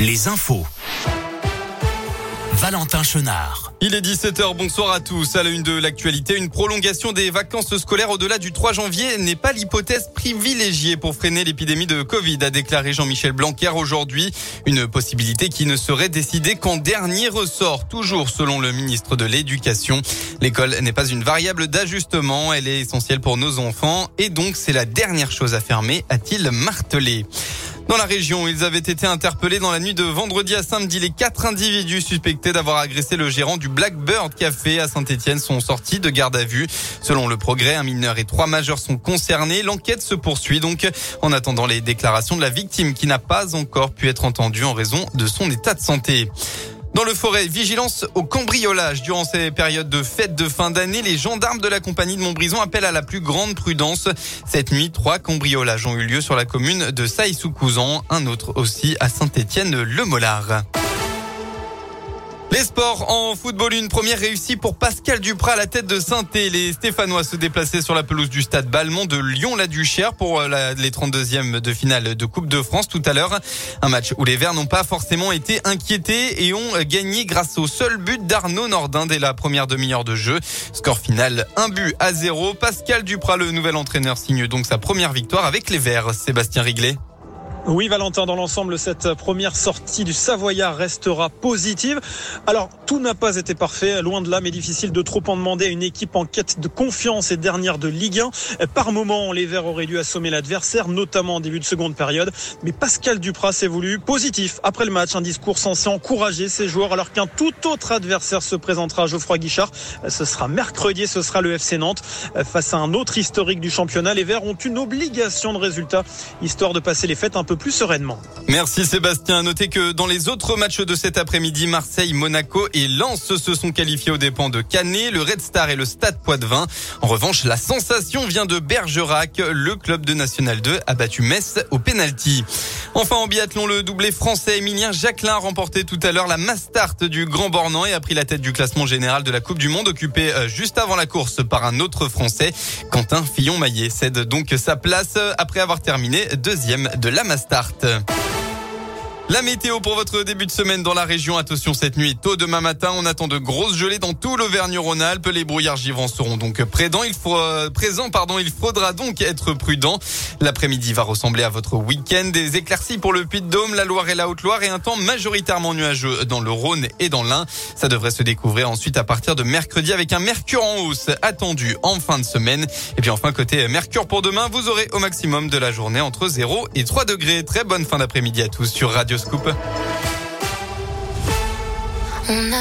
les infos. Valentin Chenard. Il est 17h, bonsoir à tous. À la une de l'actualité, une prolongation des vacances scolaires au-delà du 3 janvier n'est pas l'hypothèse privilégiée pour freiner l'épidémie de Covid, a déclaré Jean-Michel Blanquer aujourd'hui. Une possibilité qui ne serait décidée qu'en dernier ressort, toujours selon le ministre de l'Éducation. L'école n'est pas une variable d'ajustement, elle est essentielle pour nos enfants et donc c'est la dernière chose à fermer, a-t-il martelé. Dans la région, ils avaient été interpellés dans la nuit de vendredi à samedi. Les quatre individus suspectés d'avoir agressé le gérant du Blackbird Café à Saint-Etienne sont sortis de garde à vue. Selon le progrès, un mineur et trois majeurs sont concernés. L'enquête se poursuit donc en attendant les déclarations de la victime qui n'a pas encore pu être entendue en raison de son état de santé. Dans le forêt, vigilance au cambriolage. Durant ces périodes de fêtes de fin d'année, les gendarmes de la compagnie de Montbrison appellent à la plus grande prudence. Cette nuit, trois cambriolages ont eu lieu sur la commune de Saï-sous-Couzan, un autre aussi à Saint-Étienne-le-Molard. Les sports en football, une première réussie pour Pascal Duprat à la tête de saint Les Stéphanois se déplaçaient sur la pelouse du stade Balmont de Lyon-la-Duchère pour euh, les 32e de finale de Coupe de France tout à l'heure. Un match où les Verts n'ont pas forcément été inquiétés et ont gagné grâce au seul but d'Arnaud Nordin dès la première demi-heure de jeu. Score final, un but à zéro. Pascal Duprat, le nouvel entraîneur, signe donc sa première victoire avec les Verts. Sébastien Riglet. Oui, Valentin, dans l'ensemble, cette première sortie du Savoyard restera positive. Alors, tout n'a pas été parfait, loin de là, mais difficile de trop en demander à une équipe en quête de confiance et dernière de Ligue 1. Par moment, les Verts auraient dû assommer l'adversaire, notamment en début de seconde période. Mais Pascal Duprat s'est voulu positif après le match, un discours censé encourager ses joueurs, alors qu'un tout autre adversaire se présentera Geoffroy Guichard. Ce sera mercredi, ce sera le FC Nantes. Face à un autre historique du championnat, les Verts ont une obligation de résultat, histoire de passer les fêtes un peu plus sereinement. Merci Sébastien. Notez que dans les autres matchs de cet après-midi, Marseille, Monaco et Lens se sont qualifiés aux dépens de Canet, le Red Star et le Stade Poitvin. En revanche, la sensation vient de Bergerac. Le club de National 2 a battu Metz au penalty. Enfin, en biathlon, le doublé français Emilien Jacquelin a remporté tout à l'heure la Mastart du Grand Bornand et a pris la tête du classement général de la Coupe du Monde, occupé euh, juste avant la course par un autre français. Quentin Fillon-Maillet cède donc sa place après avoir terminé deuxième de la Mastart. Start. La météo pour votre début de semaine dans la région. Attention cette nuit, tôt demain matin, on attend de grosses gelées dans tout l'Auvergne-Rhône-Alpes. Les brouillards givrants seront donc présents. Il faut, euh, il faudra donc être prudent. L'après-midi va ressembler à votre week-end. Des éclaircies pour le Puy-de-Dôme, la Loire et la Haute-Loire et un temps majoritairement nuageux dans le Rhône et dans l'Ain. Ça devrait se découvrir ensuite à partir de mercredi avec un mercure en hausse attendu en fin de semaine. Et puis enfin, côté mercure pour demain, vous aurez au maximum de la journée entre 0 et 3 degrés. Très bonne fin d'après-midi à tous sur Radio Tschüss, Kuppe.